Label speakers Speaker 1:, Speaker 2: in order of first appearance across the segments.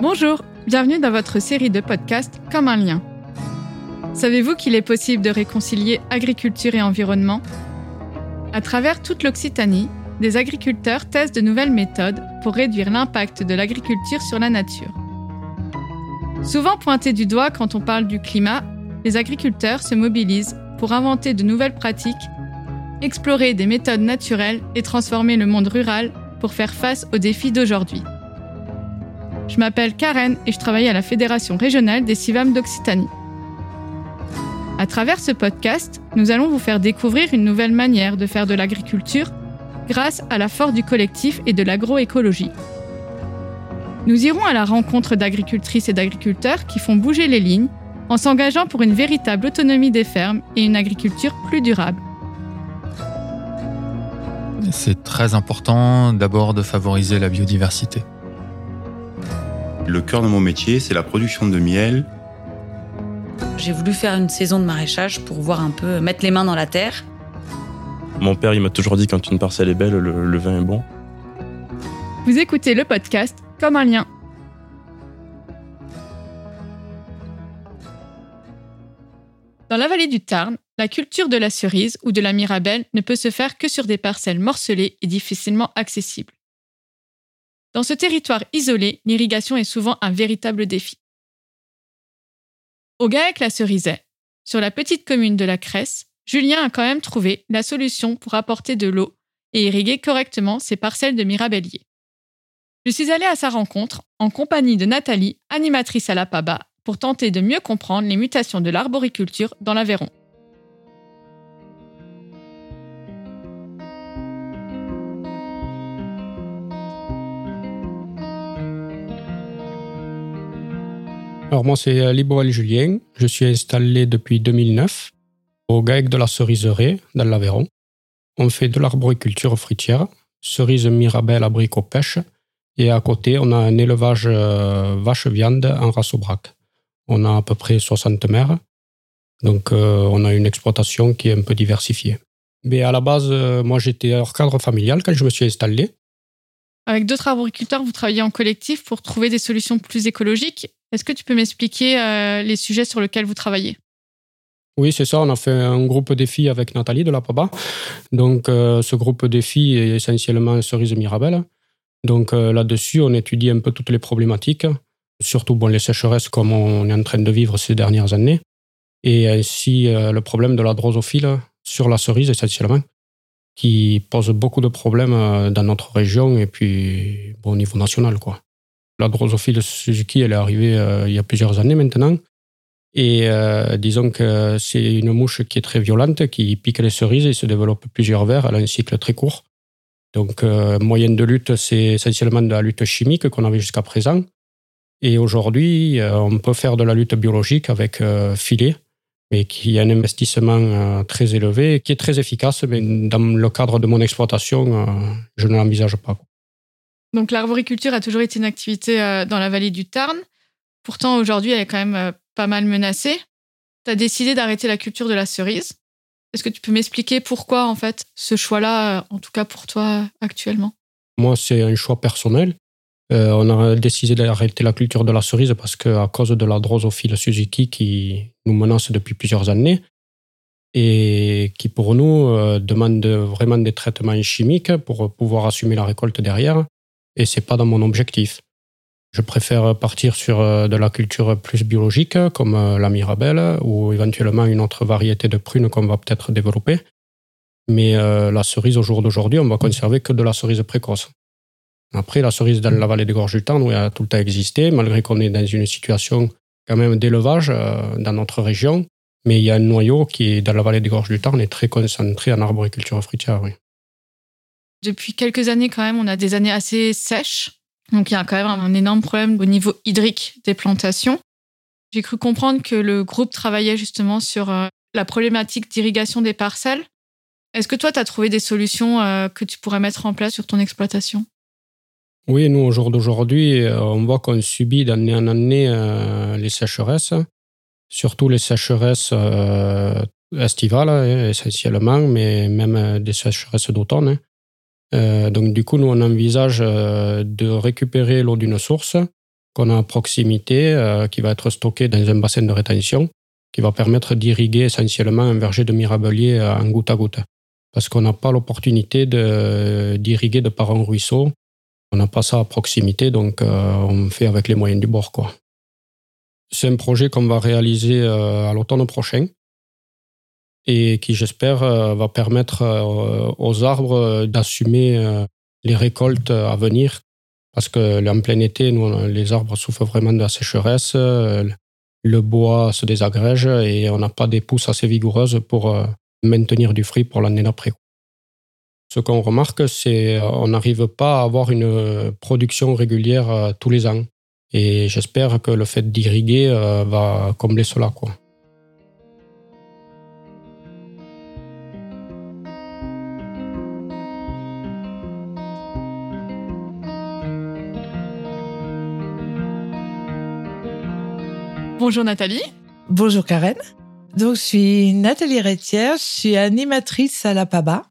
Speaker 1: Bonjour, bienvenue dans votre série de podcasts Comme un lien. Savez-vous qu'il est possible de réconcilier agriculture et environnement? À travers toute l'Occitanie, des agriculteurs testent de nouvelles méthodes pour réduire l'impact de l'agriculture sur la nature. Souvent pointés du doigt quand on parle du climat, les agriculteurs se mobilisent pour inventer de nouvelles pratiques, explorer des méthodes naturelles et transformer le monde rural pour faire face aux défis d'aujourd'hui. Je m'appelle Karen et je travaille à la Fédération régionale des CIVAM d'Occitanie. À travers ce podcast, nous allons vous faire découvrir une nouvelle manière de faire de l'agriculture grâce à la force du collectif et de l'agroécologie. Nous irons à la rencontre d'agricultrices et d'agriculteurs qui font bouger les lignes en s'engageant pour une véritable autonomie des fermes et une agriculture plus durable.
Speaker 2: C'est très important d'abord de favoriser la biodiversité.
Speaker 3: Le cœur de mon métier, c'est la production de miel.
Speaker 4: J'ai voulu faire une saison de maraîchage pour voir un peu mettre les mains dans la terre.
Speaker 5: Mon père, il m'a toujours dit quand une parcelle est belle, le, le vin est bon.
Speaker 1: Vous écoutez le podcast Comme un lien. Dans la vallée du Tarn, la culture de la cerise ou de la mirabelle ne peut se faire que sur des parcelles morcelées et difficilement accessibles. Dans ce territoire isolé, l'irrigation est souvent un véritable défi. Au Gaec-la Cerizet, sur la petite commune de la Cresse, Julien a quand même trouvé la solution pour apporter de l'eau et irriguer correctement ses parcelles de mirabelliers. Je suis allée à sa rencontre en compagnie de Nathalie, animatrice à la PABA, pour tenter de mieux comprendre les mutations de l'arboriculture dans l'Aveyron.
Speaker 6: Alors moi c'est Liboel Julien, je suis installé depuis 2009 au GAEC de la Ceriseraie dans l'Aveyron. On fait de l'arboriculture fruitière, cerises mirabelle, abricot pêche et à côté on a un élevage euh, vache-viande en race au braque. On a à peu près 60 mères, donc euh, on a une exploitation qui est un peu diversifiée. Mais à la base, euh, moi j'étais hors cadre familial quand je me suis installé.
Speaker 1: Avec d'autres arboriculteurs, vous travaillez en collectif pour trouver des solutions plus écologiques. Est-ce que tu peux m'expliquer euh, les sujets sur lesquels vous travaillez?
Speaker 6: Oui, c'est ça. On a fait un groupe défi avec Nathalie de la PABA. Donc, euh, ce groupe défi est essentiellement cerise mirabelle. Donc, euh, là-dessus, on étudie un peu toutes les problématiques, surtout bon, les sécheresses comme on est en train de vivre ces dernières années, et ainsi le problème de la drosophile sur la cerise essentiellement, qui pose beaucoup de problèmes dans notre région et puis bon, au niveau national. quoi. La drosophile Suzuki, elle est arrivée euh, il y a plusieurs années maintenant. Et euh, disons que c'est une mouche qui est très violente, qui pique les cerises et se développe plusieurs vers. Elle a un cycle très court. Donc, euh, moyenne de lutte, c'est essentiellement de la lutte chimique qu'on avait jusqu'à présent. Et aujourd'hui, euh, on peut faire de la lutte biologique avec euh, filet, mais qui a un investissement euh, très élevé, qui est très efficace. Mais dans le cadre de mon exploitation, je ne l'envisage pas.
Speaker 1: Donc l'arboriculture a toujours été une activité euh, dans la vallée du Tarn. Pourtant, aujourd'hui, elle est quand même euh, pas mal menacée. Tu as décidé d'arrêter la culture de la cerise. Est-ce que tu peux m'expliquer pourquoi, en fait, ce choix-là, euh, en tout cas pour toi actuellement?
Speaker 6: Moi, c'est un choix personnel. On a décidé d'arrêter la culture de la cerise parce que à cause de la drosophile Suzuki qui nous menace depuis plusieurs années et qui pour nous demande vraiment des traitements chimiques pour pouvoir assumer la récolte derrière. Et c'est pas dans mon objectif. Je préfère partir sur euh, de la culture plus biologique, comme euh, la mirabelle, ou éventuellement une autre variété de prunes qu'on va peut-être développer. Mais euh, la cerise au jour d'aujourd'hui, on va conserver que de la cerise précoce. Après, la cerise dans la vallée des Gorges du Tarn, elle a tout le temps existé, malgré qu'on est dans une situation quand même d'élevage euh, dans notre région. Mais il y a un noyau qui dans la vallée des Gorges du Tarn est très concentré en arboriculture fruitière. Oui.
Speaker 1: Depuis quelques années, quand même, on a des années assez sèches. Donc il y a quand même un énorme problème au niveau hydrique des plantations. J'ai cru comprendre que le groupe travaillait justement sur euh, la problématique d'irrigation des parcelles. Est-ce que toi, tu as trouvé des solutions euh, que tu pourrais mettre en place sur ton exploitation?
Speaker 6: Oui, nous, au jour d'aujourd'hui, euh, on voit qu'on subit d'année en année les sécheresses, surtout les sécheresses estivales, hein, essentiellement, mais même des sécheresses d'automne. Euh, donc, du coup, nous, on envisage euh, de récupérer l'eau d'une source qu'on a à proximité, euh, qui va être stocké dans un bassin de rétention, qui va permettre d'irriguer essentiellement un verger de mirabelier en goutte à goutte. Parce qu'on n'a pas l'opportunité d'irriguer de, par un ruisseau. On n'a pas ça à proximité, donc on fait avec les moyens du bord. Quoi. C'est un projet qu'on va réaliser à l'automne prochain et qui, j'espère, va permettre aux arbres d'assumer les récoltes à venir parce que en plein été, nous, les arbres souffrent vraiment de la sécheresse, euh, le bois se désagrège et on n'a pas des pousses assez vigoureuses pour euh, maintenir du fruit pour l'année d'après. Ce qu'on remarque, c'est qu'on euh, n'arrive pas à avoir une production régulière tous les ans. Et j'espère que le fait d'irriguer va combler cela. Quoi.
Speaker 1: Bonjour Nathalie.
Speaker 7: Bonjour Karen. Donc je suis Nathalie Rétière, je suis animatrice à la PABA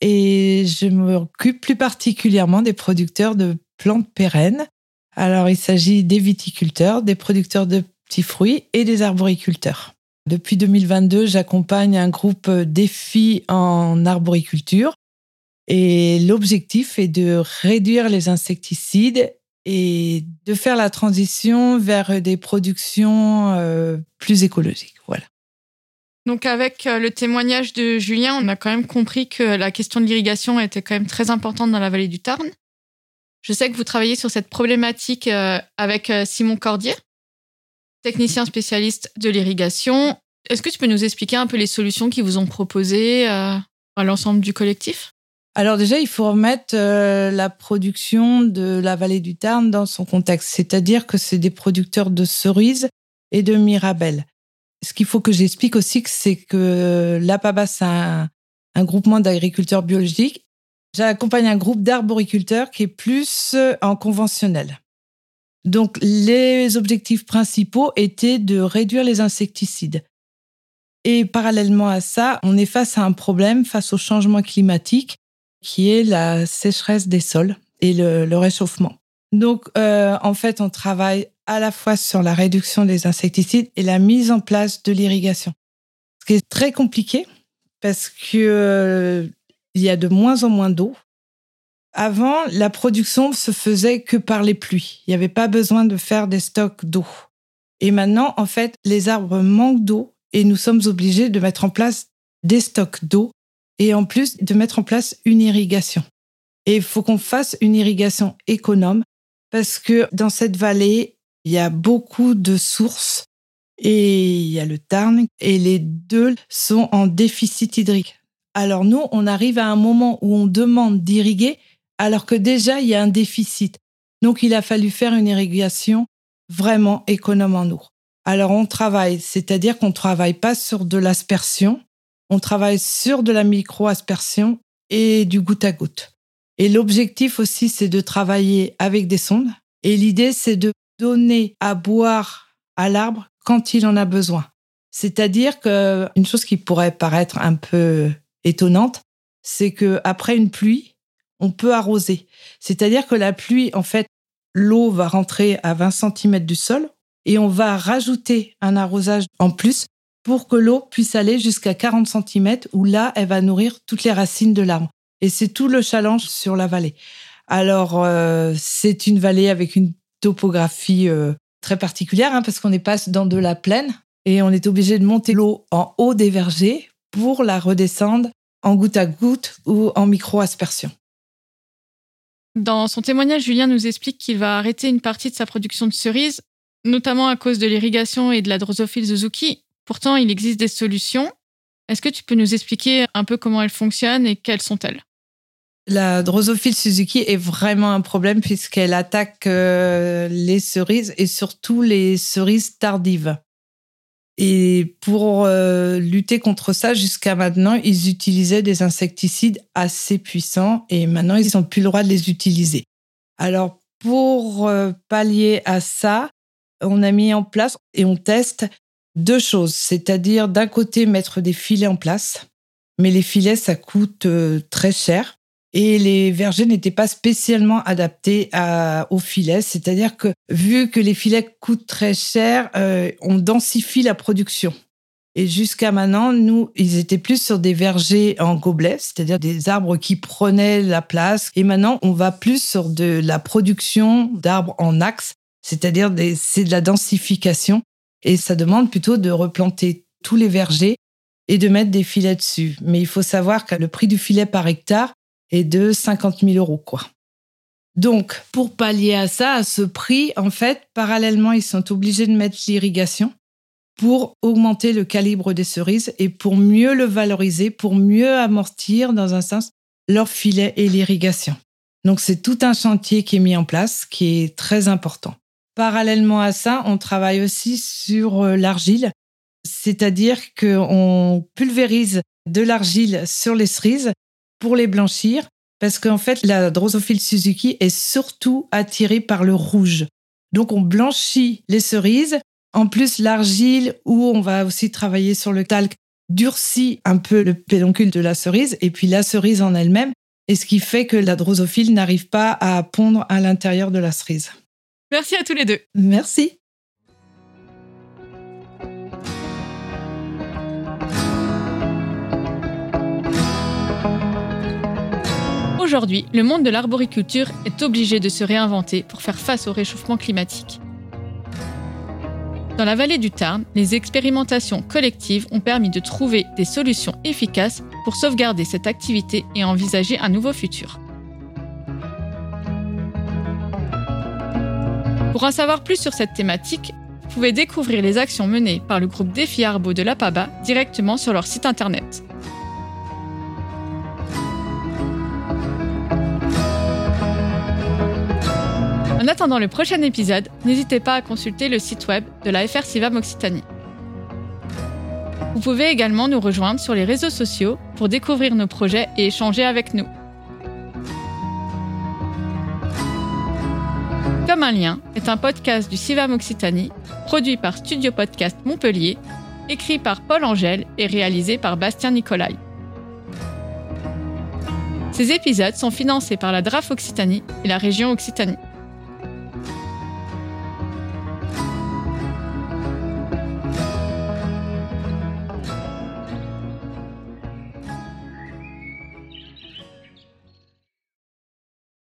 Speaker 7: et je m'occupe plus particulièrement des producteurs de plantes pérennes. Alors il s'agit des viticulteurs, des producteurs de petits fruits et des arboriculteurs. Depuis 2022, j'accompagne un groupe défi en arboriculture et l'objectif est de réduire les insecticides et de faire la transition vers des productions euh, plus écologiques. Voilà.
Speaker 1: Donc avec euh, le témoignage de Julien, on a quand même compris que la question de l'irrigation était quand même très importante dans la vallée du Tarn. Je sais que vous travaillez sur cette problématique euh, avec Simon Cordier, technicien spécialiste de l'irrigation. Est-ce que tu peux nous expliquer un peu les solutions qui vous ont proposées à l'ensemble du collectif?
Speaker 7: Alors déjà, il faut remettre euh, la production de la vallée du Tarn dans son contexte, c'est-à-dire que c'est des producteurs de cerises et de mirabelles. Ce qu'il faut que j'explique aussi, c'est que l'APABA, c'est un, groupement d'agriculteurs biologiques. J'accompagne un groupe d'arboriculteurs qui est plus euh, en conventionnel. Donc, les objectifs principaux étaient de réduire les insecticides. Et parallèlement à ça, on est face à un problème, face au changement climatique, qui est la sécheresse des sols et le, réchauffement. Donc, euh, en fait, on travaille à la fois sur la réduction des insecticides et la mise en place de l'irrigation. Ce qui est très compliqué parce que euh, il y a de moins en moins d'eau. Avant, la production se faisait que par les pluies. Il n'y avait pas besoin de faire des stocks d'eau. Et maintenant, en fait, les arbres manquent d'eau et nous sommes obligés de mettre en place des stocks d'eau et en plus de mettre en place une irrigation. Et il faut qu'on fasse une irrigation économe parce que dans cette vallée, il y a beaucoup de sources et il y a le Tarn et les deux sont en déficit hydrique. Alors nous, on arrive à un moment où on demande d'irriguer alors que déjà il y a un déficit. Donc il a fallu faire une irrigation vraiment économe en eau. Alors on travaille, c'est-à-dire qu'on ne travaille pas sur de l'aspersion, on travaille sur de la micro-aspersion et du goutte à goutte. Et l'objectif aussi, c'est de travailler avec des sondes. Et l'idée, c'est de donner à boire à l'arbre quand il en a besoin. C'est-à-dire que une chose qui pourrait paraître un peu étonnante, c'est que après une pluie, on peut arroser. C'est-à-dire que la pluie, en fait, l'eau va rentrer à 20 cm du sol et on va rajouter un arrosage en plus pour que l'eau puisse aller jusqu'à 40 cm où là, elle va nourrir toutes les racines de l'arbre. Et c'est tout le challenge sur la vallée. Alors, euh, c'est une vallée avec une topographie euh, très particulière hein, parce qu'on est pas dans de la plaine et on est obligé de monter l'eau en haut des vergers pour la redescendre en goutte à goutte ou en micro-aspersion.
Speaker 1: Dans son témoignage, Julien nous explique qu'il va arrêter une partie de sa production de cerises, notamment à cause de l'irrigation et de la drosophile Suzuki, Pourtant, il existe des solutions. Est-ce que tu peux nous expliquer un peu comment elles fonctionnent et quelles sont-elles?
Speaker 7: La drosophile Suzuki est vraiment un problème puisqu'elle attaque euh, les cerises et surtout les cerises tardives. Et pour euh, lutter contre ça, jusqu'à maintenant, ils utilisaient des insecticides assez puissants et maintenant, ils n'ont plus le droit de les utiliser. Alors, pour euh, pallier à ça, on a mis en place et on teste deux choses, c'est-à-dire d'un côté mettre des filets en place, mais les filets, ça coûte euh, très cher. et les vergers n'étaient pas spécialement adaptés aux filets. C'est-à-dire que vu que les filets coûtent très cher, euh, on densifie la production. Et jusqu'à maintenant, nous, ils étaient plus sur des vergers en gobelet, c'est-à-dire des arbres qui prenaient la place. Et maintenant, on va plus sur de la production d'arbres en axe, c'est-à-dire c'est de la densification. Et ça demande plutôt de replanter tous les vergers et de mettre des filets dessus. Mais il faut savoir que le prix du filet par hectare est de 50 000 euros, quoi. Donc, pour pallier à ça, à ce prix, en fait, parallèlement, ils sont obligés de mettre l'irrigation pour augmenter le calibre des cerises et pour mieux le valoriser, pour mieux amortir, dans un sens, leur filet et l'irrigation. Donc, c'est tout un chantier qui est mis en place, qui est très important. Parallèlement à ça, on travaille aussi sur euh, l'argile, c'est-à-dire qu'on pulvérise de l'argile sur les cerises pour les blanchir, parce qu'en fait, la drosophile Suzuki est surtout attirée par le rouge. Donc, on blanchit les cerises. En plus, l'argile, où on va aussi travailler sur le talc, durcit un peu le pédoncule de la cerise, et puis la cerise en elle-même, et ce qui fait que la drosophile n'arrive pas à pondre à l'intérieur de la cerise.
Speaker 1: Merci à tous les deux.
Speaker 7: Merci.
Speaker 1: Aujourd'hui, le monde de l'arboriculture est obligé de se réinventer pour faire face au réchauffement climatique. Dans la vallée du Tarn, les expérimentations collectives ont permis de trouver des solutions efficaces pour sauvegarder cette activité et envisager un nouveau futur. Pour en savoir plus sur cette thématique, vous pouvez découvrir les actions menées par le groupe Défi Arbo de la PABA directement sur leur site internet. En attendant le prochain épisode, n'hésitez pas à consulter le site web de la FR Sivam Occitanie. Vous pouvez également nous rejoindre sur les réseaux sociaux pour découvrir nos projets et échanger avec nous. Un lien est un podcast du Sivam Occitanie, produit par Studio Podcast Montpellier, écrit par Paul Angèle et réalisé par Bastien Nicolai. Ces épisodes sont financés par la DRAF Occitanie et la région Occitanie.